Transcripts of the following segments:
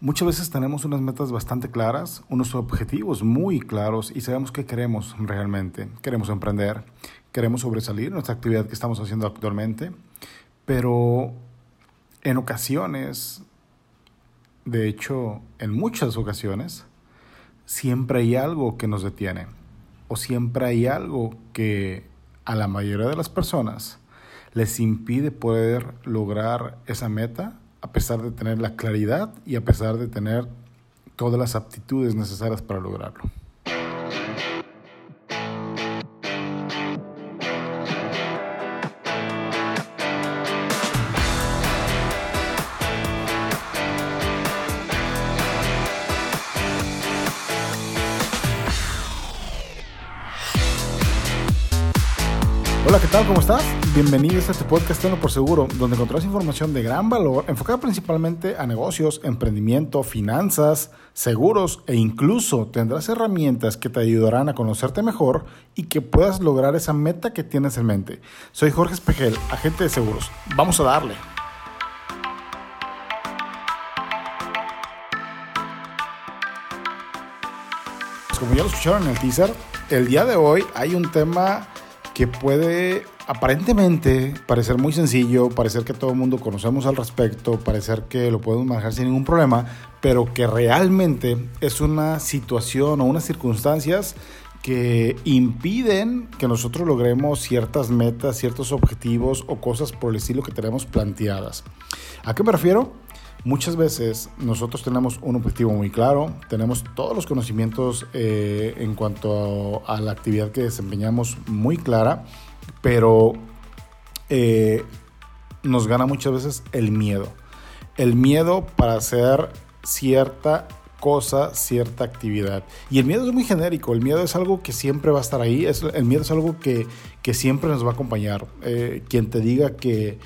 Muchas veces tenemos unas metas bastante claras, unos objetivos muy claros y sabemos qué queremos realmente. Queremos emprender, queremos sobresalir nuestra actividad que estamos haciendo actualmente, pero en ocasiones, de hecho en muchas ocasiones, siempre hay algo que nos detiene o siempre hay algo que a la mayoría de las personas les impide poder lograr esa meta a pesar de tener la claridad y a pesar de tener todas las aptitudes necesarias para lograrlo. Hola, ¿qué tal? ¿Cómo estás? Bienvenidos a este podcast Tenlo por Seguro, donde encontrarás información de gran valor enfocada principalmente a negocios, emprendimiento, finanzas, seguros e incluso tendrás herramientas que te ayudarán a conocerte mejor y que puedas lograr esa meta que tienes en mente. Soy Jorge Espejel, agente de seguros. Vamos a darle. Como ya lo escucharon en el teaser, el día de hoy hay un tema que puede aparentemente parecer muy sencillo, parecer que todo el mundo conocemos al respecto, parecer que lo podemos manejar sin ningún problema, pero que realmente es una situación o unas circunstancias que impiden que nosotros logremos ciertas metas, ciertos objetivos o cosas por el estilo que tenemos planteadas. ¿A qué me refiero? Muchas veces nosotros tenemos un objetivo muy claro, tenemos todos los conocimientos eh, en cuanto a, la actividad que desempeñamos muy clara, pero eh, nos gana muchas veces el miedo. El miedo para hacer cierta cosa, cierta actividad. Y el miedo es muy genérico, el miedo es algo que siempre va a estar ahí, el miedo es algo que, siempre nos va a acompañar. Eh, quien te diga que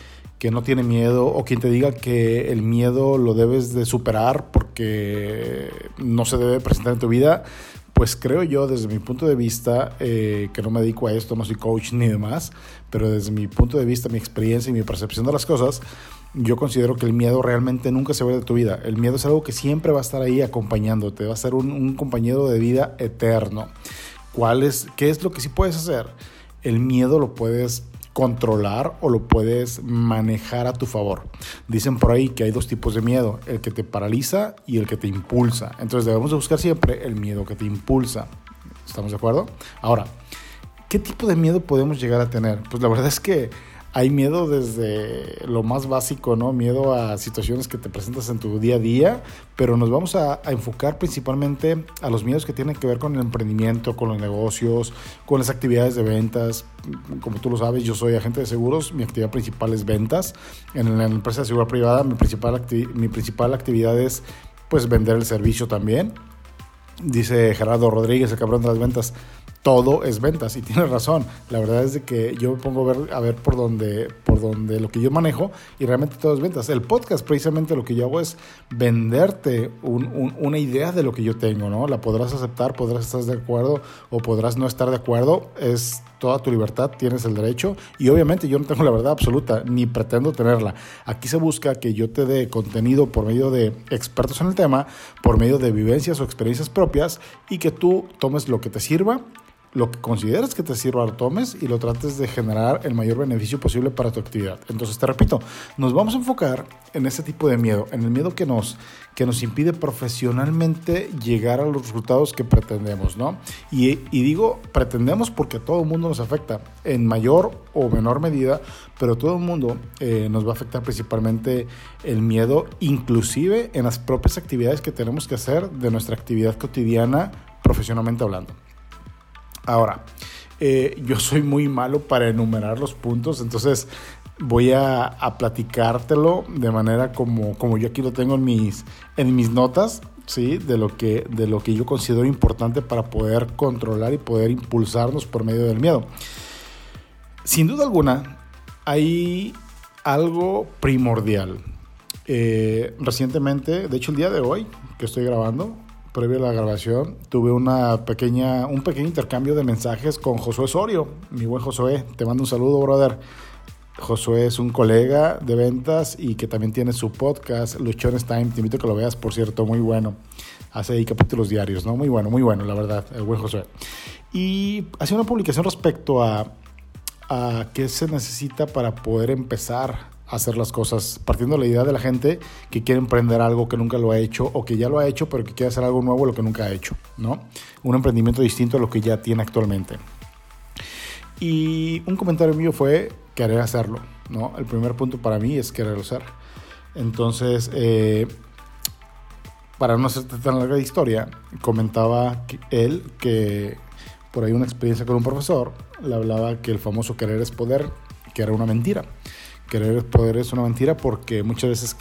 que no tiene miedo o quien te diga que el miedo lo debes de superar porque no se debe presentar en tu vida, pues creo yo desde mi punto de vista, eh, que no me dedico a esto, no soy coach ni demás, pero desde mi punto de vista, mi experiencia y mi percepción de las cosas, yo considero que el miedo realmente nunca se va de tu vida. El miedo es algo que siempre va a estar ahí acompañándote, va a ser un, un compañero de vida eterno. ¿Cuál es, ¿Qué es lo que sí puedes hacer? El miedo lo puedes controlar o lo puedes manejar a tu favor. Dicen por ahí que hay dos tipos de miedo, el que te paraliza y el que te impulsa. Entonces debemos de buscar siempre el miedo que te impulsa. ¿Estamos de acuerdo? Ahora, ¿qué tipo de miedo podemos llegar a tener? Pues la verdad es que hay miedo desde lo más básico, ¿no? Miedo a situaciones que te presentas en tu día a día, pero nos vamos a, enfocar principalmente a los miedos que tienen que ver con el emprendimiento, con los negocios, con las actividades de ventas. Como tú lo sabes, yo soy agente de seguros, mi actividad principal es ventas. En la empresa de seguridad privada, mi principal, mi principal actividad es pues vender el servicio también. Dice Gerardo Rodríguez, el cabrón de las ventas, todo es ventas y tiene razón. La verdad es de que yo me pongo a ver, a ver por dónde por donde lo que yo manejo y realmente todo es ventas. El podcast precisamente lo que yo hago es venderte una idea de lo que yo tengo, ¿no? La podrás aceptar, podrás estar de acuerdo o podrás no estar de acuerdo. Es toda tu libertad, tienes el derecho y obviamente yo no tengo la verdad absoluta ni pretendo tenerla. Aquí se busca que yo te dé contenido por medio de expertos en el tema, por medio de vivencias o experiencias propias y que tú tomes lo que te sirva lo que consideres que te sirva lo tomes y lo trates de generar el mayor beneficio posible para tu actividad. Entonces, te repito, nos vamos a enfocar en ese tipo de miedo, en el miedo que nos, que nos impide profesionalmente llegar a los resultados que pretendemos, ¿no? Y, digo pretendemos porque todo el mundo nos afecta, en mayor o menor medida, pero todo el mundo eh, nos va a afectar principalmente el miedo, inclusive en las propias actividades que tenemos que hacer de nuestra actividad cotidiana profesionalmente hablando. Ahora, eh, yo soy muy malo para enumerar los puntos, entonces voy a, platicártelo de manera como, como yo aquí lo tengo en mis, en mis notas, ¿sí? De lo, que, de lo que yo considero importante para poder controlar y poder impulsarnos por medio del miedo. Sin duda alguna, hay algo primordial. Eh, recientemente, de hecho el día de hoy que estoy grabando, previo a la grabación, tuve una pequeña, un pequeño intercambio de mensajes con Josué Sorio, mi buen Josué. Te mando un saludo, brother. Josué es un colega de ventas y que también tiene su podcast, Luchones Time. Te invito a que lo veas, por cierto, muy bueno. Hace ahí capítulos diarios, ¿no? Muy bueno, muy bueno, la verdad, el buen Josué. Y hace una publicación respecto a, a qué se necesita para poder empezar hacer las cosas, partiendo de la idea de la gente que quiere emprender algo que nunca lo ha hecho o que ya lo ha hecho, pero que quiere hacer algo nuevo lo que nunca ha hecho, ¿no? Un emprendimiento distinto a lo que ya tiene actualmente. Y un comentario mío fue querer hacerlo, ¿no? El primer punto para mí es querer hacer. Entonces, eh, para no hacerte tan larga historia, comentaba él que por ahí una experiencia con un profesor le hablaba que el famoso querer es poder, que era una mentira querer poder es una mentira porque muchas veces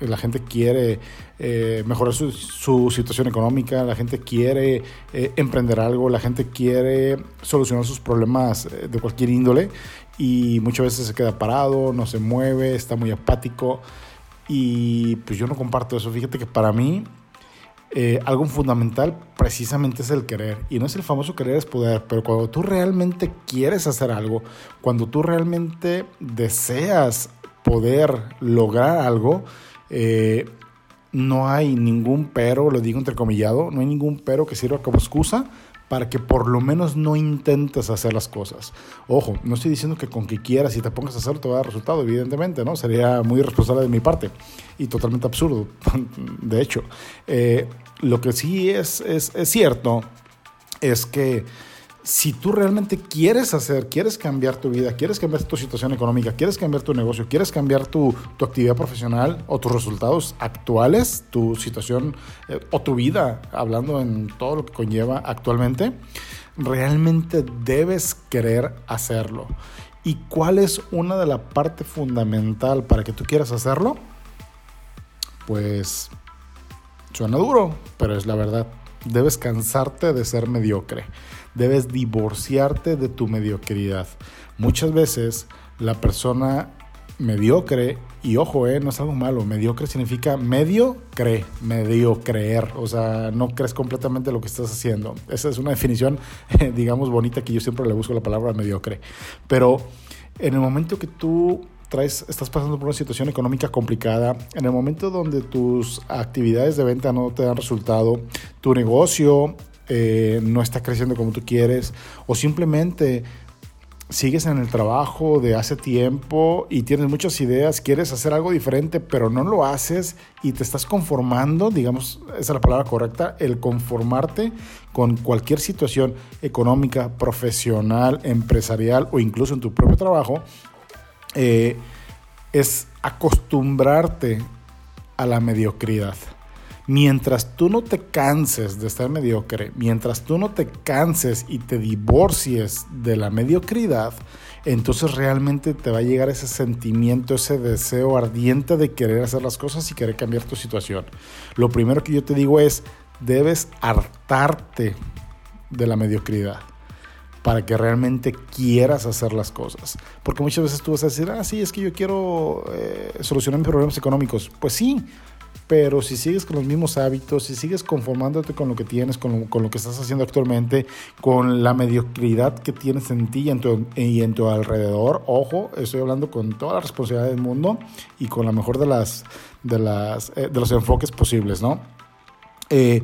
la gente quiere eh, mejorar su, su, situación económica, la gente quiere eh, emprender algo, la gente quiere solucionar sus problemas eh, de cualquier índole y muchas veces se queda parado, no se mueve, está muy apático y pues yo no comparto eso. Fíjate que para mí eh, algo fundamental precisamente es el querer. Y no es el famoso querer es poder, pero cuando tú realmente quieres hacer algo, cuando tú realmente deseas poder lograr algo, eh, no hay ningún pero, lo digo entrecomillado, no hay ningún pero que sirva como excusa para que por lo menos no intentes hacer las cosas. Ojo, no estoy diciendo que con que quieras y te pongas a hacerlo te va a dar resultado, evidentemente, ¿no? Sería muy irresponsable de mi parte y totalmente absurdo, de hecho. Eh, lo que sí es, es, es cierto es que si tú realmente quieres hacer, quieres cambiar tu vida, quieres cambiar tu situación económica, quieres cambiar tu negocio, quieres cambiar tu, actividad profesional o tus resultados actuales, tu situación eh, o tu vida, hablando en todo lo que conlleva actualmente, realmente debes querer hacerlo. ¿Y cuál es una de la parte fundamental para que tú quieras hacerlo? Pues suena duro, pero es la verdad. Debes cansarte de ser mediocre debes divorciarte de tu mediocridad. Muchas veces la persona mediocre, y ojo, eh, no es algo malo, mediocre significa medio cree, medio creer, o sea, no crees completamente lo que estás haciendo. Esa es una definición, digamos, bonita que yo siempre le busco la palabra mediocre. Pero en el momento que tú traes, estás pasando por una situación económica complicada, en el momento donde tus actividades de venta no te dan resultado, tu negocio eh, no está creciendo como tú quieres, o simplemente sigues en el trabajo de hace tiempo y tienes muchas ideas, quieres hacer algo diferente, pero no lo haces y te estás conformando, digamos, esa es la palabra correcta, el conformarte con cualquier situación económica, profesional, empresarial o incluso en tu propio trabajo, eh, es acostumbrarte a la mediocridad. Mientras tú no te canses de estar mediocre, mientras tú no te canses y te divorcies de la mediocridad, entonces realmente te va a llegar ese sentimiento, ese deseo ardiente de querer hacer las cosas y querer cambiar tu situación. Lo primero que yo te digo es, debes hartarte de la mediocridad para que realmente quieras hacer las cosas. Porque muchas veces tú vas a decir, ah, sí, es que yo quiero eh, solucionar mis problemas económicos. Pues sí, pero si sigues con los mismos hábitos, si sigues conformándote con lo que tienes, con lo, con lo que estás haciendo actualmente, con la mediocridad que tienes en ti y en, tu, y en tu alrededor, ojo, estoy hablando con toda la responsabilidad del mundo y con la mejor de, las, de, las, eh, de los enfoques posibles, ¿no? Eh,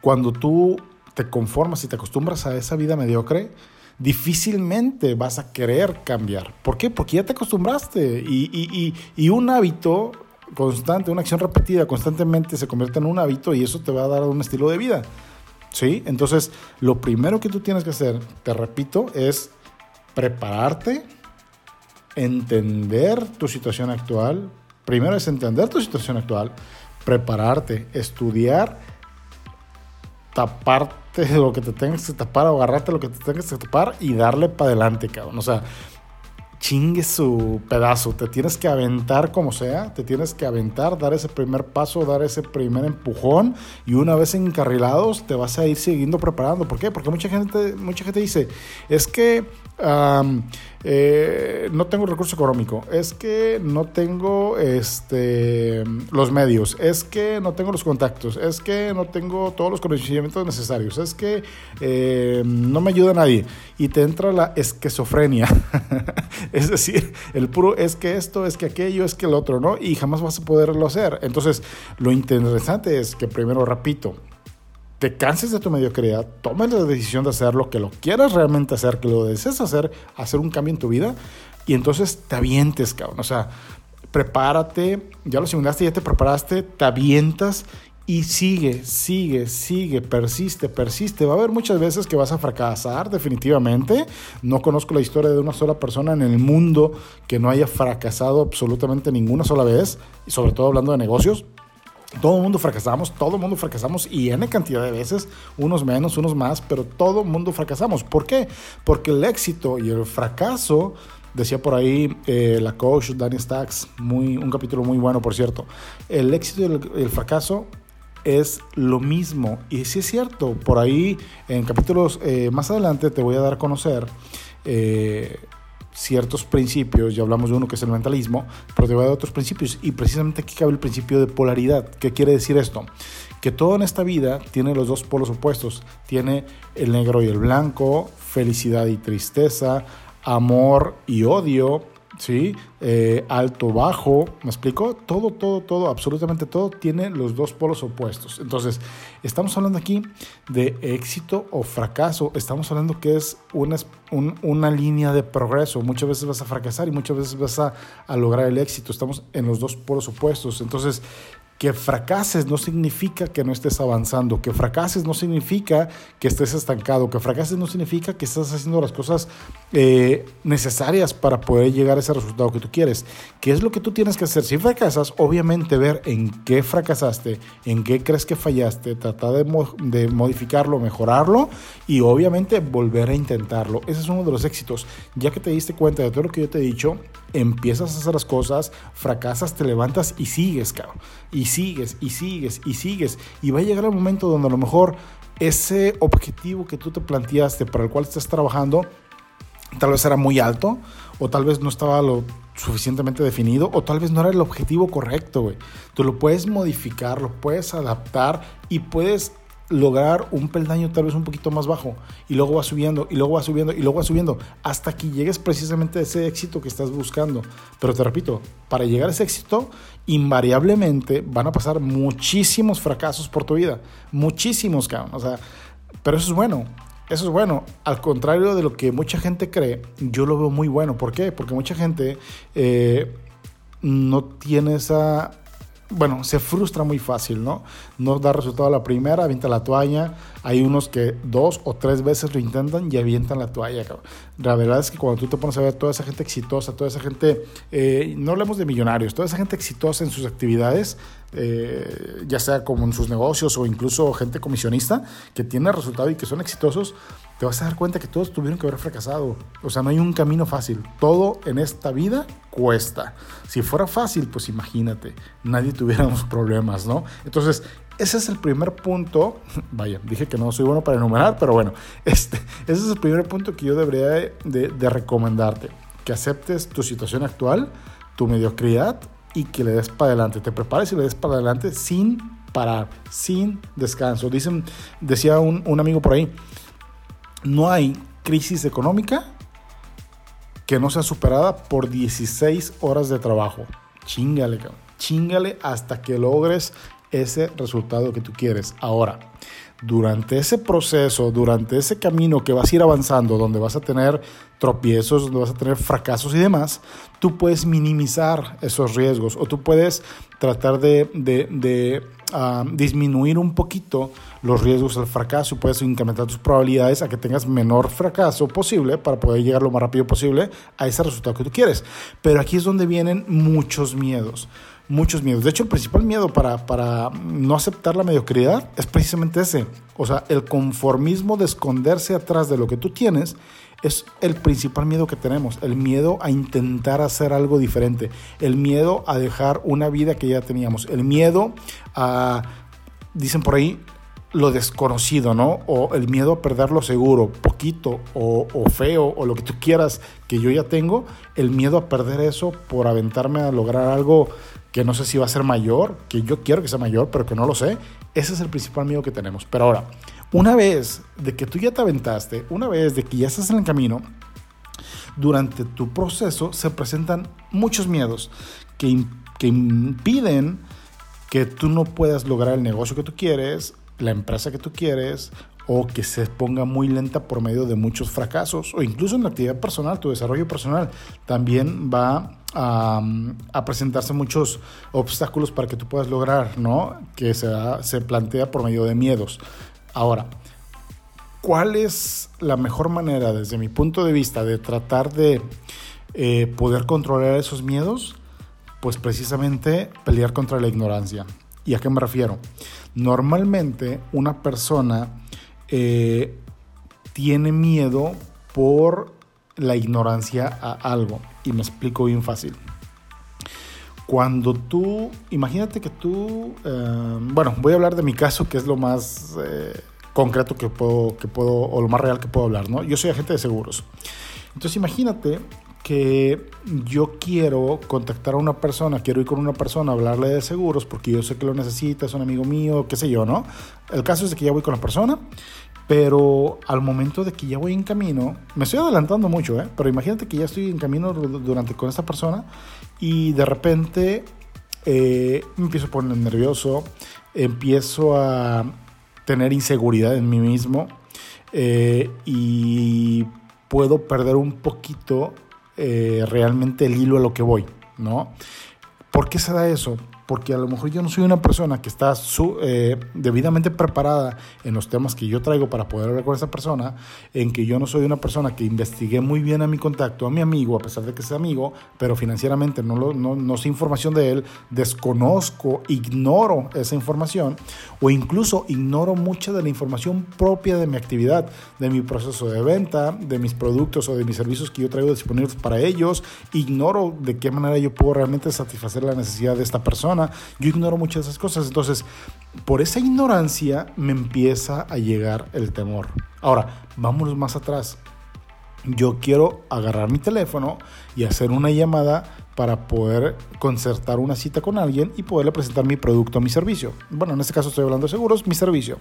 cuando tú te conformas y te acostumbras a esa vida mediocre, difícilmente vas a querer cambiar. ¿Por qué? Porque ya te acostumbraste y, y, y, y un hábito constante, una acción repetida constantemente se convierte en un hábito y eso te va a dar un estilo de vida. ¿Sí? Entonces, lo primero que tú tienes que hacer, te repito, es prepararte, entender tu situación actual. Primero es entender tu situación actual, prepararte, estudiar, taparte lo que te tengas que tapar, agarrarte lo que te tengas que tapar y darle para adelante, cabrón. O sea, chingue su pedazo. Te tienes que aventar como sea, te tienes que aventar, dar ese primer paso, dar ese primer empujón y una vez encarrilados te vas a ir siguiendo preparando. ¿Por qué? Porque mucha gente, mucha gente dice, es que eh, no tengo recurso económico, es que no tengo este, los medios, es que no tengo los contactos, es que no tengo todos los conocimientos necesarios, es que eh, no me ayuda nadie y te entra la esquizofrenia. Es decir, el puro es que esto, es que aquello, es que el otro, ¿no? Y jamás vas a poderlo hacer. Entonces, lo interesante es que primero, repito, te canses de tu mediocridad, tomes la decisión de hacerlo, que lo quieras realmente hacer, que lo desees hacer, hacer un cambio en tu vida, y entonces te avientes, cabrón. O sea, prepárate, ya lo simulaste, ya te preparaste, te avientas y sigue, sigue, sigue, persiste, persiste. Va a haber muchas veces que vas a fracasar, definitivamente. No conozco la historia de una sola persona en el mundo que no haya fracasado absolutamente ninguna sola vez, y sobre todo hablando de negocios. Todo el mundo fracasamos, todo el mundo fracasamos y N cantidad de veces, unos menos, unos más, pero todo el mundo fracasamos. ¿Por qué? Porque el éxito y el fracaso, decía por ahí eh, la coach Danny Stacks, muy, un capítulo muy bueno por cierto, el éxito y el, fracaso es lo mismo. Y sí es cierto, por ahí en capítulos eh, más adelante te voy a dar a conocer eh, ciertos principios, ya hablamos de uno que es el mentalismo, pero a dar otros principios y precisamente aquí cabe el principio de polaridad. ¿Qué quiere decir esto? Que todo en esta vida tiene los dos polos opuestos, tiene el negro y el blanco, felicidad y tristeza, amor y odio, ¿sí? Eh, alto, bajo, ¿me explico? Todo, todo, todo, absolutamente todo tiene los dos polos opuestos. Entonces, estamos hablando aquí de éxito o fracaso, estamos hablando que es una, una línea de progreso. Muchas veces vas a fracasar y muchas veces vas a, a lograr el éxito. Estamos en los dos polos opuestos. Entonces, que fracases no significa que no estés avanzando, que fracases no significa que estés estancado, que fracases no significa que estás haciendo las cosas eh, necesarias para poder llegar a ese resultado que tú quieres. ¿Qué es lo que tú tienes que hacer? Si fracasas, obviamente ver en qué fracasaste, en qué crees que fallaste, tratar de, de modificarlo, mejorarlo y obviamente volver a intentarlo. Ese es uno de los éxitos. Ya que te diste cuenta de todo lo que yo te he dicho, empiezas a hacer las cosas, fracasas, te levantas y sigues, cabrón. Y sigues, y sigues, y sigues. Y va a llegar el momento donde a lo mejor ese objetivo que tú te planteaste, para el cual estás trabajando, tal vez era muy alto, o tal vez no estaba lo suficientemente definido, o tal vez no era el objetivo correcto, güey. Tú lo puedes modificar, lo puedes adaptar y puedes lograr un peldaño tal vez un poquito más bajo y luego va subiendo y luego va subiendo y luego va subiendo hasta que llegues precisamente a ese éxito que estás buscando. Pero te repito, para llegar a ese éxito, invariablemente van a pasar muchísimos fracasos por tu vida, muchísimos, cabrón. O sea, pero eso es bueno. Eso es bueno. Al contrario de lo que mucha gente cree, yo lo veo muy bueno. ¿Por qué? Porque mucha gente eh, no tiene esa bueno, se frustra muy fácil, ¿no? No da resultado a la primera, avienta la toalla. Hay unos que dos o tres veces lo intentan y avientan la toalla. La verdad es que cuando tú te pones a ver toda esa gente exitosa, toda esa gente, eh, no hablemos de millonarios, toda esa gente exitosa en sus actividades, eh, ya sea como en sus negocios o incluso gente comisionista que tiene resultado y que son exitosos, te vas a dar cuenta que todos tuvieron que haber fracasado. O sea, no hay un camino fácil. Todo en esta vida cuesta. Si fuera fácil, pues imagínate, nadie tuviéramos problemas, ¿no? Entonces, ese es el primer punto. Vaya, dije que no soy bueno para enumerar, pero bueno, este, ese es el primer punto que yo debería de, de recomendarte. Que aceptes tu situación actual, tu mediocridad y que le des para adelante. Te prepares y le des para adelante sin parar, sin descanso. Dicen, decía un, un amigo por ahí, no hay crisis económica que no sea superada por 16 horas de trabajo. Chingale, chingale hasta que logres ese resultado que tú quieres. Ahora, durante ese proceso, durante ese camino que vas a ir avanzando, donde vas a tener tropiezos, donde vas a tener fracasos y demás, tú puedes minimizar esos riesgos o tú puedes tratar de, ah, disminuir un poquito los riesgos al fracaso, puedes incrementar tus probabilidades a que tengas menor fracaso posible para poder llegar lo más rápido posible a ese resultado que tú quieres. Pero aquí es donde vienen muchos miedos muchos miedos. De hecho, el principal miedo para, para no aceptar la mediocridad es precisamente ese. O sea, el conformismo de esconderse atrás de lo que tú tienes es el principal miedo que tenemos. El miedo a intentar hacer algo diferente. El miedo a dejar una vida que ya teníamos. El miedo a, dicen por ahí, lo desconocido, ¿no? O el miedo a perder lo seguro, poquito o, o, feo o lo que tú quieras que yo ya tengo, el miedo a perder eso por aventarme a lograr algo que no sé si va a ser mayor, que yo quiero que sea mayor, pero que no lo sé. Ese es el principal miedo que tenemos. Pero ahora, una vez de que tú ya te aventaste, una vez de que ya estás en el camino, durante tu proceso se presentan muchos miedos que, que impiden que tú no puedas lograr el negocio que tú quieres, la empresa que tú quieres, o que se ponga muy lenta por medio de muchos fracasos, o incluso en la actividad personal, tu desarrollo personal, también va a, presentarse muchos obstáculos para que tú puedas lograr, ¿no? Que se, se plantea por medio de miedos. Ahora, ¿cuál es la mejor manera, desde mi punto de vista, de tratar de eh, poder controlar esos miedos? Pues precisamente pelear contra la ignorancia. ¿Y a qué me refiero? Normalmente una persona eh, tiene miedo por la ignorancia a algo. Y me explico bien fácil. Cuando tú, imagínate que tú, eh, bueno, voy a hablar de mi caso, que es lo más eh, concreto que puedo, que puedo, o lo más real que puedo hablar, ¿no? Yo soy agente de seguros. Entonces imagínate que yo quiero contactar a una persona, quiero ir con una persona a hablarle de seguros porque yo sé que lo necesita, es un amigo mío, qué sé yo, ¿no? El caso es que ya voy con la persona pero al momento de que ya voy en camino, me estoy adelantando mucho, ¿eh? pero imagínate que ya estoy en camino durante con esta persona y de repente eh, me empiezo a poner nervioso, empiezo a tener inseguridad en mí mismo eh, y puedo perder un poquito eh, realmente el hilo a lo que voy, ¿no? ¿Por qué se da eso? Porque a lo mejor yo no soy una persona que está eh, debidamente preparada en los temas que yo traigo para poder hablar con esa persona, en que yo no soy una persona que investigué muy bien a mi contacto, a mi amigo, a pesar de que sea amigo, pero financieramente no, lo, no, no sé información de él, desconozco, ignoro esa información o incluso ignoro mucha de la información propia de mi actividad, de mi proceso de venta, de mis productos o de mis servicios que yo traigo disponibles para ellos, ignoro de qué manera yo puedo realmente satisfacer la necesidad de esta persona yo ignoro muchas de esas cosas. Entonces, por esa ignorancia me empieza a llegar el temor. Ahora, vámonos más atrás. Yo quiero agarrar mi teléfono y hacer una llamada para poder concertar una cita con alguien y poderle presentar mi producto o mi servicio. Bueno, en este caso estoy hablando de seguros, mi servicio.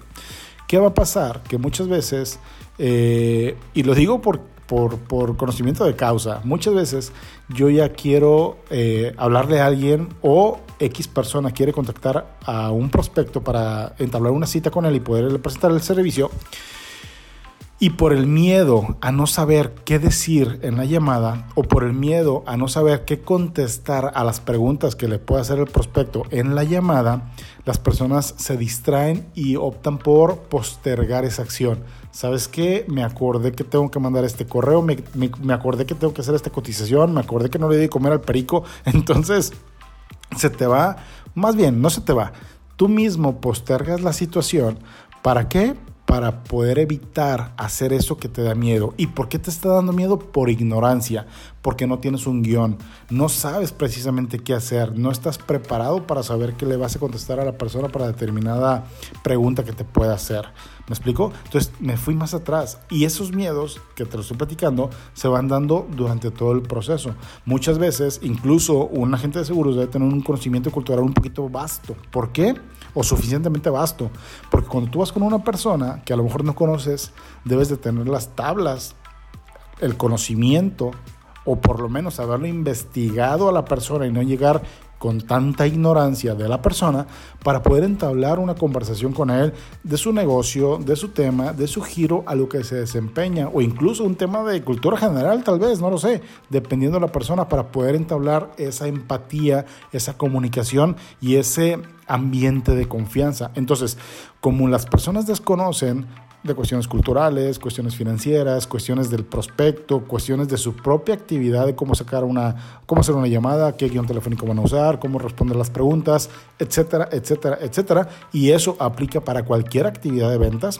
¿Qué va a pasar? Que muchas veces, eh, y lo digo por, por, conocimiento de causa, muchas veces yo ya quiero eh, hablarle a alguien o X persona quiere contactar a un prospecto para entablar una cita con él y poderle presentar el servicio. Y por el miedo a no saber qué decir en la llamada o por el miedo a no saber qué contestar a las preguntas que le puede hacer el prospecto en la llamada, las personas se distraen y optan por postergar esa acción. ¿Sabes qué? Me acordé que tengo que mandar este correo, me, me acordé que tengo que hacer esta cotización, me acordé que no le di comer al perico. Entonces, se te va, más bien, no se te va, tú mismo postergas la situación. ¿Para qué? Para poder evitar hacer eso que te da miedo. ¿Y por qué te está dando miedo? Por ignorancia, porque no tienes un guion, no sabes precisamente qué hacer, no estás preparado para saber qué le vas a contestar a la persona para determinada pregunta que te pueda hacer. ¿Me explico? Entonces me fui más atrás y esos miedos que te lo estoy platicando se van dando durante todo el proceso. Muchas veces, incluso un agente de seguros debe tener un conocimiento cultural un poquito vasto. ¿Por qué? O suficientemente vasto. Porque cuando tú vas con una persona que a lo mejor no conoces, debes de tener las tablas, el conocimiento o por lo menos haberlo investigado a la persona y no llegar con tanta ignorancia de la persona para poder entablar una conversación con él de su negocio, de su tema, de su giro a lo que se desempeña o incluso un tema de cultura general tal vez, no lo sé, dependiendo de la persona para poder entablar esa empatía, esa comunicación y ese ambiente de confianza. Entonces, como las personas desconocen de cuestiones culturales, cuestiones financieras, cuestiones del prospecto, cuestiones de su propia actividad, de cómo sacar una, cómo hacer una llamada, qué guion telefónico van a usar, cómo responder las preguntas, etcétera, etcétera, etcétera. Y eso aplica para cualquier actividad de ventas.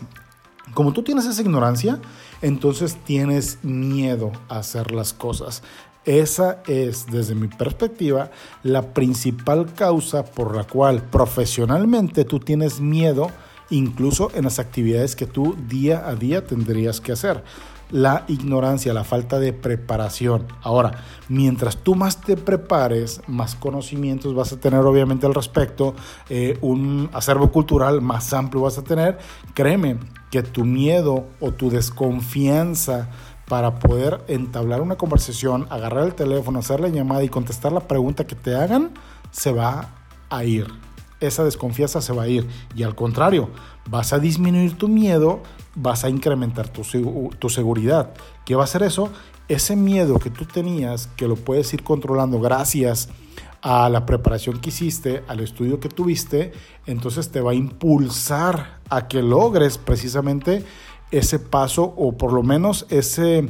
Como tú tienes esa ignorancia, entonces tienes miedo a hacer las cosas. Esa es, desde mi perspectiva, la principal causa por la cual profesionalmente tú tienes miedo incluso en las actividades que tú día a día tendrías que hacer. La ignorancia, la falta de preparación. Ahora, mientras tú más te prepares, más conocimientos vas a tener obviamente al respecto, eh, un acervo cultural más amplio vas a tener, créeme que tu miedo o tu desconfianza para poder entablar una conversación, agarrar el teléfono, hacer la llamada y contestar la pregunta que te hagan, se va a ir. Esa desconfianza se va a ir. Y al contrario, vas a disminuir tu miedo, vas a incrementar tu, tu seguridad. ¿Qué va a hacer eso? Ese miedo que tú tenías, que lo puedes ir controlando gracias a la preparación que hiciste, al estudio que tuviste, entonces te va a impulsar a que logres precisamente ese paso o por lo menos ese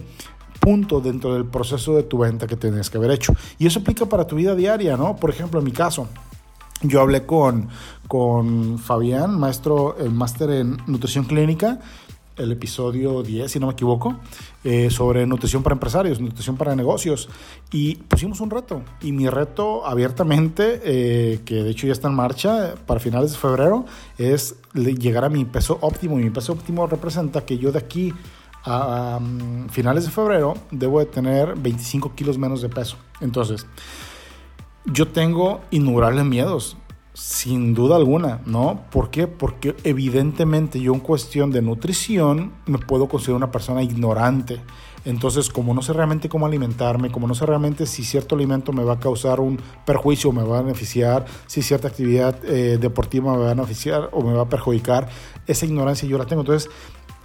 punto dentro del proceso de tu venta que tienes que haber hecho. Y eso aplica para tu vida diaria, ¿no? Por ejemplo, en mi caso, yo hablé con, con Fabián, maestro, el máster en nutrición clínica, el episodio 10, si no me equivoco, eh, sobre nutrición para empresarios, nutrición para negocios. Y pusimos un reto. Y mi reto abiertamente, eh, que de hecho ya está en marcha para finales de febrero, es llegar a mi peso óptimo. Y mi peso óptimo representa que yo de aquí a finales de febrero debo de tener 25 kilos menos de peso. Entonces, yo tengo innumerables miedos. Sin duda alguna, ¿no? ¿Por qué? Porque evidentemente yo en cuestión de nutrición me puedo considerar una persona ignorante. Entonces, como no sé realmente cómo alimentarme, como no sé realmente si cierto alimento me va a causar un perjuicio o me va a beneficiar, si cierta actividad eh, deportiva me va a beneficiar o me va a perjudicar, esa ignorancia yo la tengo. Entonces,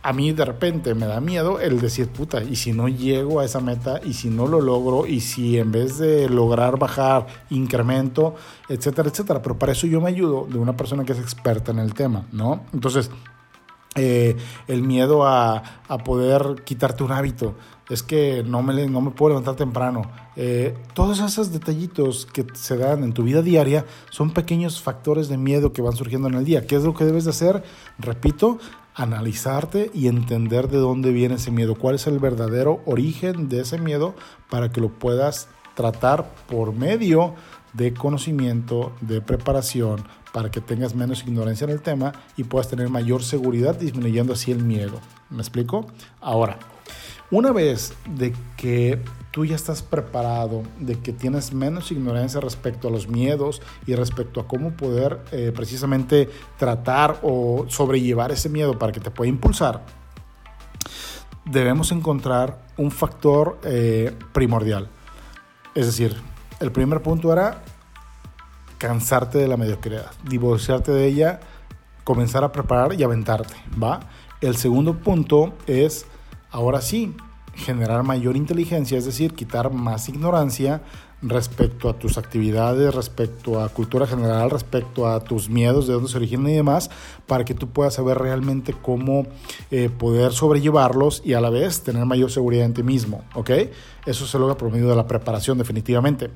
a mí de repente me da miedo el decir, puta, y si no llego a esa meta, y si no lo logro, y si en vez de lograr bajar, incremento, etcétera, etcétera. Pero para eso yo me ayudo de una persona que es experta en el tema, ¿no? Entonces, eh, el miedo a, poder quitarte un hábito, es que no me, no me puedo levantar temprano. Eh, todos esos detallitos que se dan en tu vida diaria son pequeños factores de miedo que van surgiendo en el día. ¿Qué es lo que debes de hacer? Repito, analizarte y entender de dónde viene ese miedo, cuál es el verdadero origen de ese miedo para que lo puedas tratar por medio de conocimiento, de preparación, para que tengas menos ignorancia en el tema y puedas tener mayor seguridad disminuyendo así el miedo. ¿Me explico? Ahora, una vez de que tú ya estás preparado, de que tienes menos ignorancia respecto a los miedos y respecto a cómo poder eh, precisamente tratar o sobrellevar ese miedo para que te pueda impulsar, debemos encontrar un factor eh, primordial. Es decir, el primer punto era cansarte de la mediocridad, divorciarte de ella, comenzar a preparar y aventarte, ¿va? El segundo punto es, ahora sí, generar mayor inteligencia, es decir, quitar más ignorancia respecto a tus actividades, respecto a cultura general, respecto a tus miedos, de dónde se originan y demás, para que tú puedas saber realmente cómo eh, poder sobrellevarlos y a la vez tener mayor seguridad en ti mismo, ¿ok? Eso se logra por medio de la preparación definitivamente.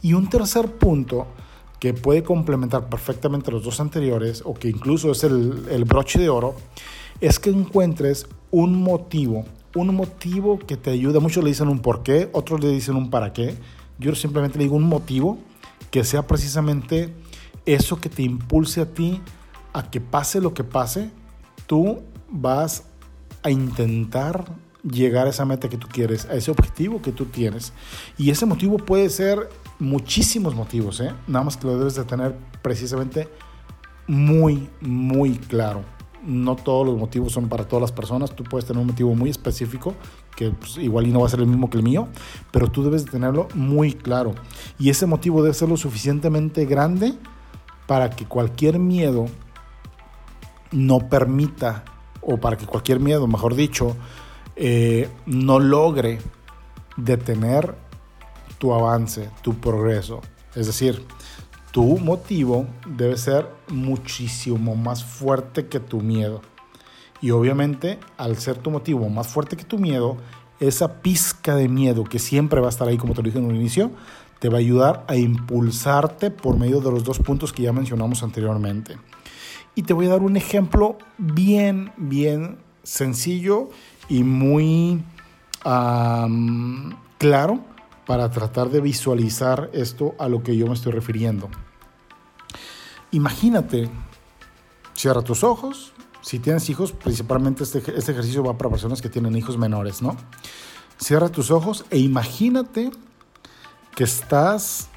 Y un tercer punto que puede complementar perfectamente los dos anteriores, o que incluso es el, el broche de oro, es que encuentres un motivo un motivo que te ayuda. Muchos le dicen un por qué, otros le dicen un para qué. Yo simplemente le digo un motivo que sea precisamente eso que te impulse a ti a que pase lo que pase, tú vas a intentar llegar a esa meta que tú quieres, a ese objetivo que tú tienes. Y ese motivo puede ser muchísimos motivos, ¿eh? nada más que lo debes de tener precisamente muy, muy claro no todos los motivos son para todas las personas. Tú puedes tener un motivo muy específico que pues, igual y no va a ser el mismo que el mío, pero tú debes de tenerlo muy claro. Y ese motivo debe ser lo suficientemente grande para que cualquier miedo no permita, o para que cualquier miedo, mejor dicho, eh, no logre detener tu avance, tu progreso. Es decir, tu motivo debe ser muchísimo más fuerte que tu miedo. Y obviamente, al ser tu motivo más fuerte que tu miedo, esa pizca de miedo que siempre va a estar ahí, como te lo dije en un inicio, te va a ayudar a impulsarte por medio de los dos puntos que ya mencionamos anteriormente. Y te voy a dar un ejemplo bien, bien sencillo y muy claro para tratar de visualizar esto a lo que yo me estoy refiriendo. Imagínate, cierra tus ojos, si tienes hijos, principalmente este, este, ejercicio va para personas que tienen hijos menores, ¿no? Cierra tus ojos e imagínate que estás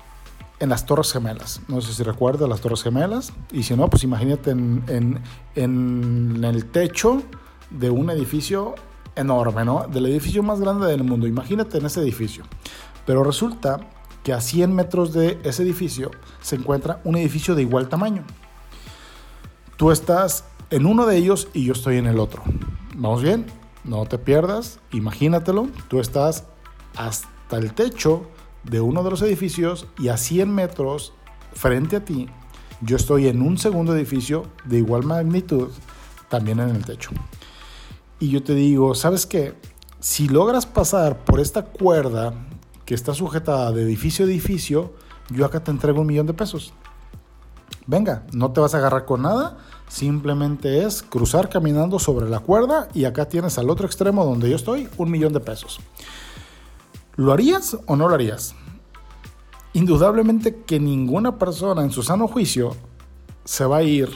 en las Torres Gemelas. No sé si recuerdas las Torres Gemelas. Y si no, pues imagínate en, en el techo de un edificio enorme, ¿no? Del edificio más grande del mundo. Imagínate en ese edificio. Pero resulta que a 100 metros de ese edificio se encuentra un edificio de igual tamaño. Tú estás en uno de ellos y yo estoy en el otro. ¿Vamos bien? No te pierdas, imagínatelo. Tú estás hasta el techo de uno de los edificios y a 100 metros frente a ti, yo estoy en un segundo edificio de igual magnitud, también en el techo. Y yo te digo, ¿sabes qué? Si logras pasar por esta cuerda que está sujetada de edificio a edificio, yo acá te entrego un millón de pesos. Venga, no te vas a agarrar con nada, simplemente es cruzar caminando sobre la cuerda y acá tienes al otro extremo donde yo estoy un millón de pesos. ¿Lo harías o no lo harías? Indudablemente que ninguna persona en su sano juicio se va a ir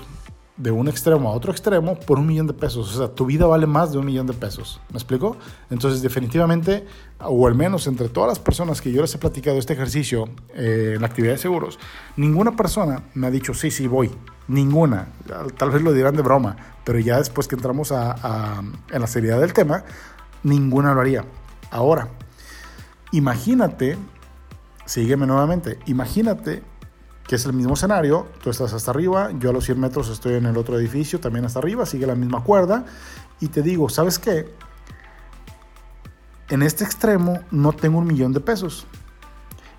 de un extremo a otro extremo por un millón de pesos. O sea, tu vida vale más de un millón de pesos. ¿Me explico? Entonces, definitivamente, o al menos entre todas las personas que yo les he platicado este ejercicio eh, en la actividad de seguros, ninguna persona me ha dicho, sí, sí, voy. Ninguna. Tal vez lo dirán de broma, pero ya después que entramos a, en la seriedad del tema, ninguna lo haría. Ahora, imagínate, sígueme nuevamente, imagínate que es el mismo escenario, tú estás hasta arriba, yo a los 100 metros estoy en el otro edificio, también hasta arriba, sigue la misma cuerda, y te digo, ¿sabes qué? En este extremo no tengo un millón de pesos.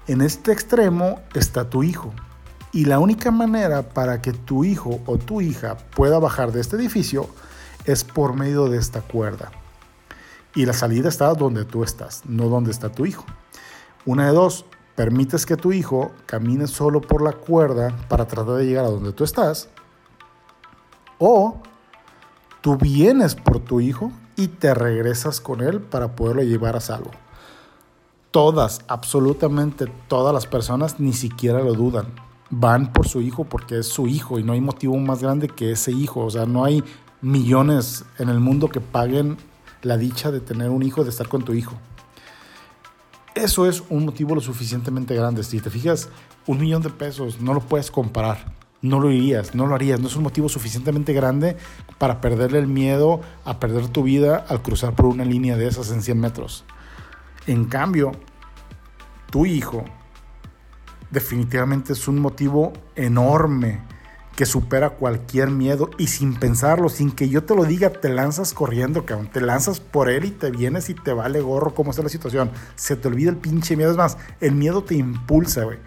En este extremo está tu hijo. Y la única manera para que tu hijo o tu hija pueda bajar de este edificio es por medio de esta cuerda. Y la salida está donde tú estás, no donde está tu hijo. Una de dos, permites que tu hijo camine solo por la cuerda para tratar de llegar a donde tú estás, o tú vienes por tu hijo y te regresas con él para poderlo llevar a salvo. Todas, absolutamente todas las personas ni siquiera lo dudan. Van por su hijo porque es su hijo y no hay motivo más grande que ese hijo. O sea, no hay millones en el mundo que paguen la dicha de tener un hijo, de estar con tu hijo. Eso es un motivo lo suficientemente grande. Si te fijas, un millón de pesos no lo puedes comparar. No lo irías, no lo harías. No es un motivo suficientemente grande para perderle el miedo a perder tu vida al cruzar por una línea de esas en 100 metros. En cambio, tu hijo definitivamente es un motivo enorme que supera cualquier miedo y sin pensarlo, sin que yo te lo diga, te lanzas corriendo. Te lanzas por él y te vienes y te vale gorro cómo está la situación. Se te olvida el pinche miedo. Es más, el miedo te impulsa, güey.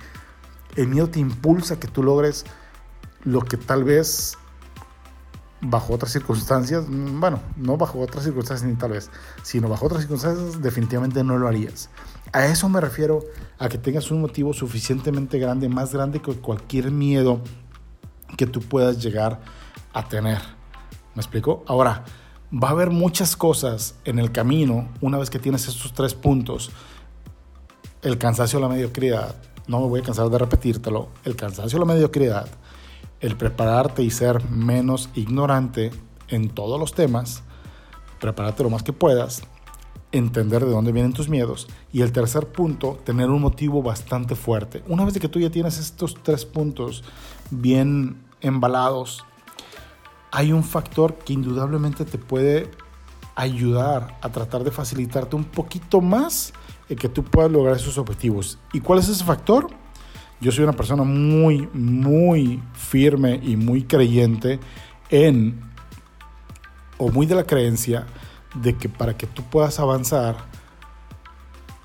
El miedo te impulsa que tú logres lo que tal vez bajo otras circunstancias, mm, bueno, no bajo otras circunstancias ni tal vez, sino bajo otras circunstancias definitivamente no lo harías. A eso me refiero, a que tengas un motivo suficientemente grande, más grande que cualquier miedo que tú puedas llegar a tener. ¿Me explico? Ahora, va a haber muchas cosas en el camino una vez que tienes estos tres puntos. El cansancio o la mediocridad, no me voy a cansar de repetírtelo, el cansancio o la mediocridad, el prepararte y ser menos ignorante en todos los temas, prepararte lo más que puedas, entender de dónde vienen tus miedos y el tercer punto, tener un motivo bastante fuerte. Una vez que tú ya tienes estos tres puntos bien embalados, hay un factor que indudablemente te puede ayudar a tratar de facilitarte un poquito más el que tú puedas lograr esos objetivos. ¿Y cuál es ese factor? Yo soy una persona muy, muy firme y muy creyente en, o muy de la creencia, de que para que tú puedas avanzar,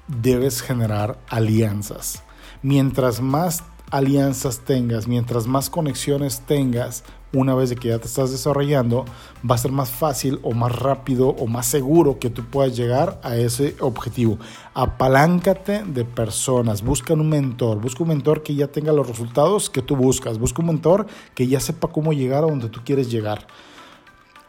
debes generar alianzas. Mientras más alianzas tengas, mientras más conexiones tengas, una vez que ya te estás desarrollando, va a ser más fácil o más rápido o más seguro que tú puedas llegar a ese objetivo. Apaláncate de personas, busca un mentor, busca un mentor que ya tenga los resultados que tú buscas, busca un mentor que ya sepa cómo llegar a donde tú quieres llegar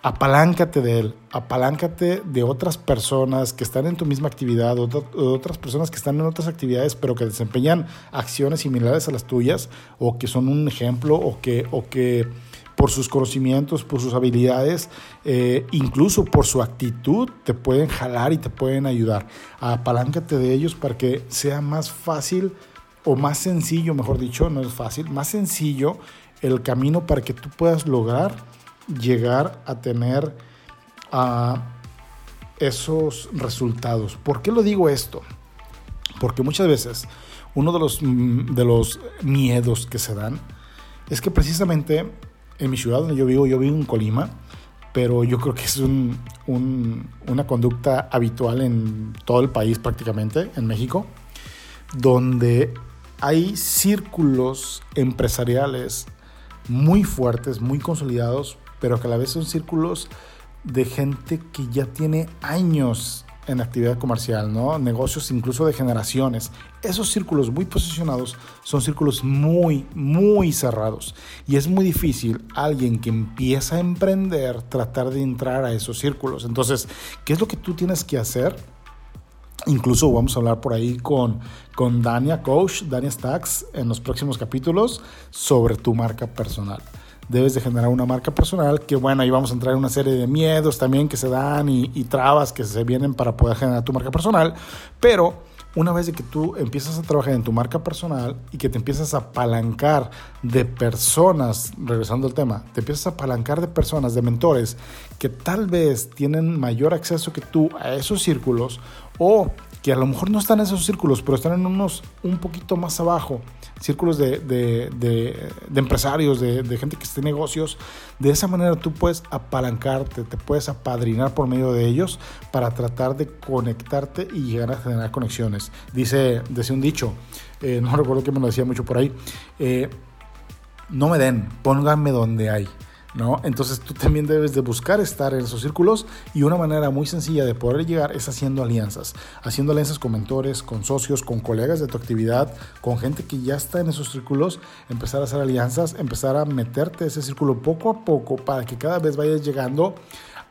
apaláncate de él, apaláncate de otras personas que están en tu misma actividad, otras personas que están en otras actividades, pero que desempeñan acciones similares a las tuyas, o que son un ejemplo, o que, o que por sus conocimientos, por sus habilidades, eh, incluso por su actitud, te pueden jalar y te pueden ayudar. Apaláncate de ellos para que sea más fácil o más sencillo, mejor dicho, no es fácil, más sencillo el camino para que tú puedas lograr llegar a tener esos resultados. ¿Por qué lo digo esto? Porque muchas veces uno de los, mm, de los miedos que se dan es que precisamente en mi ciudad donde yo vivo, yo vivo en Colima, pero yo creo que es un, una conducta habitual en todo el país prácticamente, en México, donde hay círculos empresariales muy fuertes, muy consolidados, pero que a la vez son círculos de gente que ya tiene años en actividad comercial, ¿no? Negocios incluso de generaciones. Esos círculos muy posicionados son círculos muy, muy cerrados. Y es muy difícil alguien que empieza a emprender tratar de entrar a esos círculos. Entonces, ¿qué es lo que tú tienes que hacer? Incluso vamos a hablar por ahí con, con Dania Coach, Dania Stacks, en los próximos capítulos sobre tu marca personal debes de generar una marca personal, que bueno, ahí vamos a entrar en una serie de miedos también que se dan y, trabas que se vienen para poder generar tu marca personal, pero una vez que tú empiezas a trabajar en tu marca personal y que te empiezas a apalancar de personas, regresando al tema, te empiezas a apalancar de personas, de mentores que tal vez tienen mayor acceso que tú a esos círculos o que a lo mejor no están en esos círculos, pero están en unos un poquito más abajo, círculos de, de, de, empresarios, de, gente que esté en negocios. De esa manera tú puedes apalancarte, te puedes apadrinar por medio de ellos para tratar de conectarte y llegar a generar conexiones. Dice, decía un dicho, eh, no recuerdo que me lo decía mucho por ahí, eh, no me den, pónganme donde hay. ¿No? Entonces tú también debes de buscar estar en esos círculos y una manera muy sencilla de poder llegar es haciendo alianzas, haciendo alianzas con mentores, con socios, con colegas de tu actividad, con gente que ya está en esos círculos, empezar a hacer alianzas, empezar a meterte ese círculo poco a poco para que cada vez vayas llegando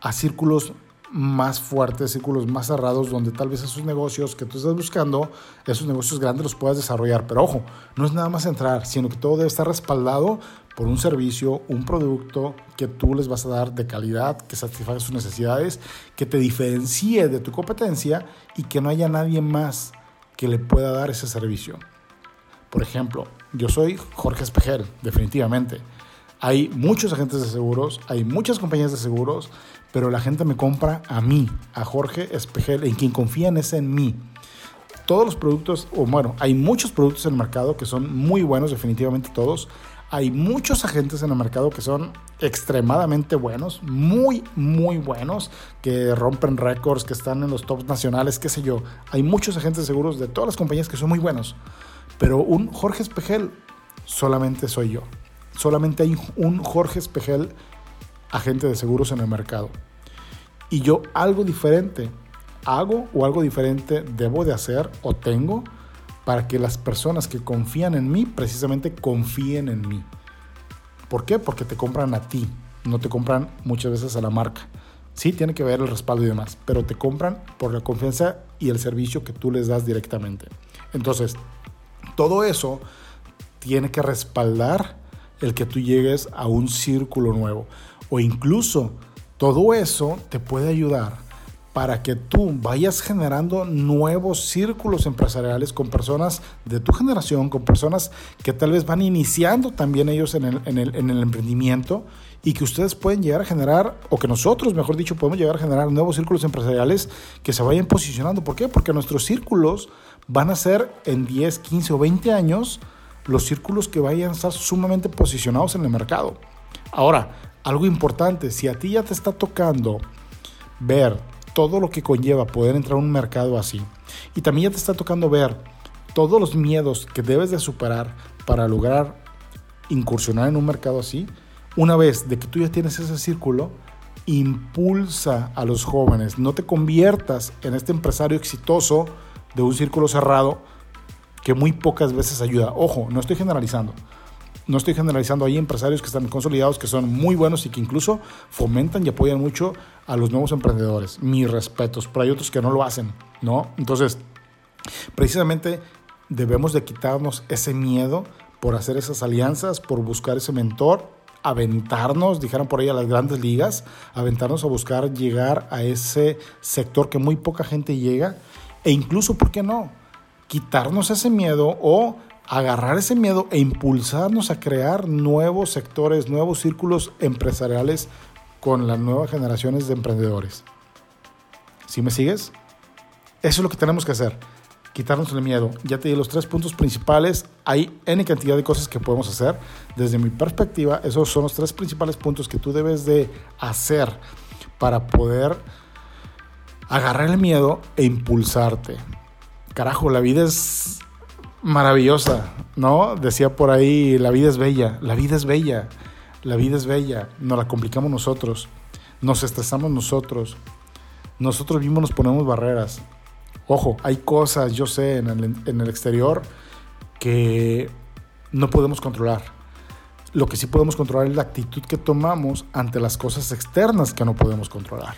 a círculos más fuertes, círculos más cerrados, donde tal vez esos negocios que tú estás buscando, esos negocios grandes los puedas desarrollar. Pero ojo, no es nada más entrar, sino que todo debe estar respaldado por un servicio, un producto que tú les vas a dar de calidad, que satisfaga sus necesidades, que te diferencie de tu competencia y que no haya nadie más que le pueda dar ese servicio. Por ejemplo, yo soy Jorge Espejel, definitivamente. Hay muchos agentes de seguros, hay muchas compañías de seguros, pero la gente me compra a mí, a Jorge Espejel, en quien confían es en mí. Todos los productos, o bueno, hay muchos productos en el mercado que son muy buenos, definitivamente todos, hay muchos agentes en el mercado que son extremadamente buenos, muy, muy buenos, que rompen récords, que están en los tops nacionales, qué sé yo. Hay muchos agentes seguros de todas las compañías que son muy buenos. Pero un Jorge Espejel solamente soy yo. Solamente hay un Jorge Espejel agente de seguros en el mercado. Y yo algo diferente hago o algo diferente debo de hacer o tengo para que las personas que confían en mí precisamente confíen en mí. ¿Por qué? Porque te compran a ti, no te compran muchas veces a la marca. Sí, tiene que ver el respaldo y demás, pero te compran por la confianza y el servicio que tú les das directamente. Entonces, todo eso tiene que respaldar el que tú llegues a un círculo nuevo. O incluso todo eso te puede ayudar para que tú vayas generando nuevos círculos empresariales con personas de tu generación, con personas que tal vez van iniciando también ellos en el, en el, en el emprendimiento y que ustedes pueden llegar a generar, o que nosotros, mejor dicho, podemos llegar a generar nuevos círculos empresariales que se vayan posicionando. ¿Por qué? Porque nuestros círculos van a ser en 10, 15 o 20 años los círculos que vayan a estar sumamente posicionados en el mercado. Ahora, algo importante, si a ti ya te está tocando ver todo lo que conlleva poder entrar a un mercado así. Y también ya te está tocando ver todos los miedos que debes de superar para lograr incursionar en un mercado así. Una vez de que tú ya tienes ese círculo, impulsa a los jóvenes. No te conviertas en este empresario exitoso de un círculo cerrado que muy pocas veces ayuda. Ojo, no estoy generalizando no estoy generalizando, hay empresarios que están consolidados, que son muy buenos y que incluso fomentan y apoyan mucho a los nuevos emprendedores. Mis respetos, pero hay otros que no lo hacen, ¿no? Entonces, precisamente debemos de quitarnos ese miedo por hacer esas alianzas, por buscar ese mentor, aventarnos, dijeron por ahí a las grandes ligas, aventarnos a buscar llegar a ese sector que muy poca gente llega e incluso, ¿por qué no? Quitarnos ese miedo o agarrar ese miedo e impulsarnos a crear nuevos sectores, nuevos círculos empresariales con las nuevas generaciones de emprendedores. ¿Sí me sigues? Eso es lo que tenemos que hacer, quitarnos el miedo. Ya te di los tres puntos principales, hay N cantidad de cosas que podemos hacer. Desde mi perspectiva, esos son los tres principales puntos que tú debes de hacer para poder agarrar el miedo e impulsarte. Carajo, la vida es maravillosa, ¿no? Decía por ahí, la vida es bella, la vida es bella, la vida es bella, nos la complicamos nosotros, nos estresamos nosotros, nosotros mismos nos ponemos barreras. Ojo, hay cosas, yo sé, en el, en el exterior que no podemos controlar. Lo que sí podemos controlar es la actitud que tomamos ante las cosas externas que no podemos controlar.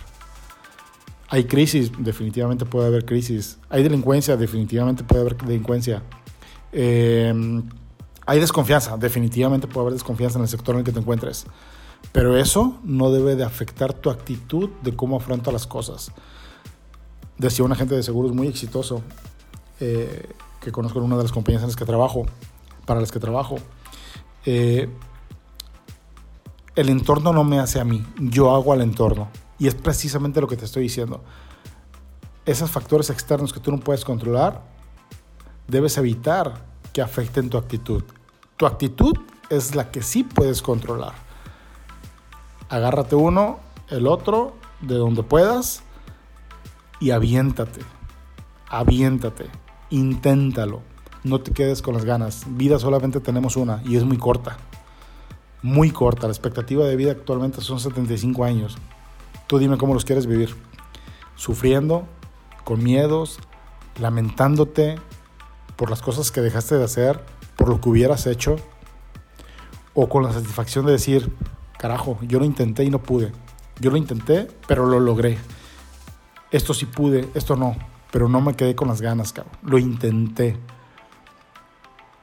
Hay crisis, definitivamente puede haber crisis. Hay delincuencia, definitivamente puede haber delincuencia. Eh, hay desconfianza, definitivamente puede haber desconfianza en el sector en el que te encuentres. Pero eso no debe de afectar tu actitud de cómo afronta las cosas. Decía un agente de seguros muy exitoso eh, que conozco en una de las compañías en las que trabajo, para las que trabajo. Eh, el entorno no me hace a mí, yo hago al entorno. Y es precisamente lo que te estoy diciendo. Esos factores externos que tú no puedes controlar, debes evitar que afecten tu actitud. Tu actitud es la que sí puedes controlar. Agárrate uno, el otro, de donde puedas y aviéntate. Aviéntate. Inténtalo. No te quedes con las ganas. Vida solamente tenemos una y es muy corta. Muy corta. La expectativa de vida actualmente son 75 años. Tú dime cómo los quieres vivir. Sufriendo, con miedos, lamentándote por las cosas que dejaste de hacer, por lo que hubieras hecho, o con la satisfacción de decir, carajo, yo lo intenté y no pude. Yo lo intenté, pero lo logré. Esto sí pude, esto no, pero no me quedé con las ganas, cabrón. Lo intenté.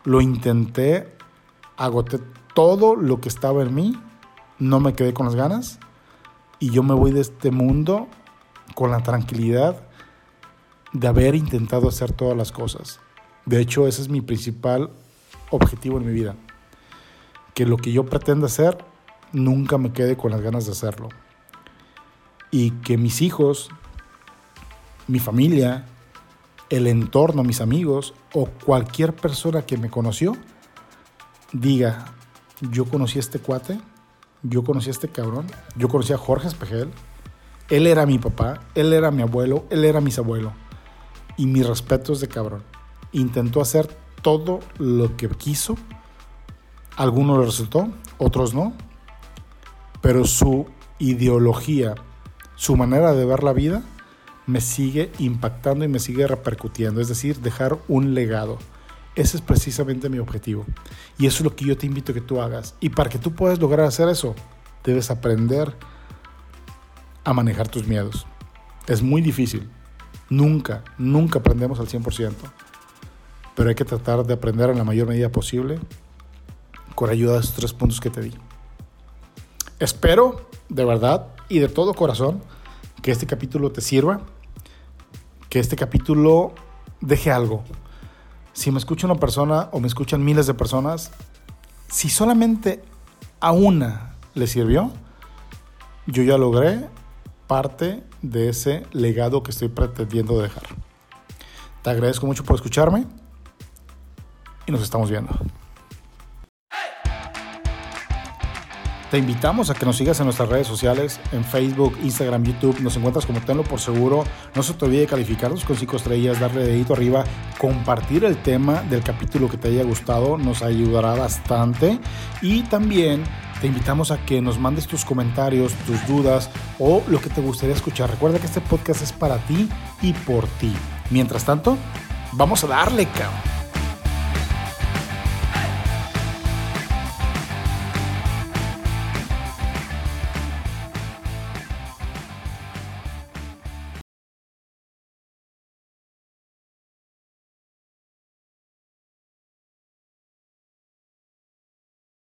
Lo intenté, agoté todo lo que estaba en mí, no me quedé con las ganas y yo me voy de este mundo con la tranquilidad de haber intentado hacer todas las cosas. De hecho, ese es mi principal objetivo en mi vida. Que lo que yo pretendo hacer nunca me quede con las ganas de hacerlo. Y que mis hijos, mi familia, el entorno, mis amigos o cualquier persona que me conoció diga, yo conocí a este cuate yo conocí a este cabrón, yo conocí a Jorge Espejel, él era mi papá, él era mi abuelo, él era mi abuelo. Y mi respeto es de cabrón. Intentó hacer todo lo que quiso. Algunos le resultó, otros no. Pero su ideología, su manera de ver la vida, me sigue impactando y me sigue repercutiendo. Es decir, dejar un legado. Ese es precisamente mi objetivo. Y eso es lo que yo te invito a que tú hagas. Y para que tú puedas lograr hacer eso, debes aprender a manejar tus miedos. Es muy difícil. Nunca, nunca aprendemos al 100%. Pero hay que tratar de aprender en la mayor medida posible con ayuda de esos tres puntos que te di. Espero, de verdad y de todo corazón, que este capítulo te sirva, que este capítulo deje algo, si me escucha una persona o me escuchan miles de personas, si solamente a una le sirvió, yo ya logré parte de ese legado que estoy pretendiendo dejar. Te agradezco mucho por escucharme y nos estamos viendo. Te invitamos a que nos sigas en nuestras redes sociales, en Facebook, Instagram, YouTube. Nos encuentras como Tenlo por Seguro. No se te olvide calificarnos con 5 estrellas, darle dedito arriba, compartir el tema del capítulo que te haya gustado. Nos ayudará bastante. Y también te invitamos a que nos mandes tus comentarios, tus dudas o lo que te gustaría escuchar. Recuerda que este podcast es para ti y por ti. Mientras tanto, vamos a darle, cabrón.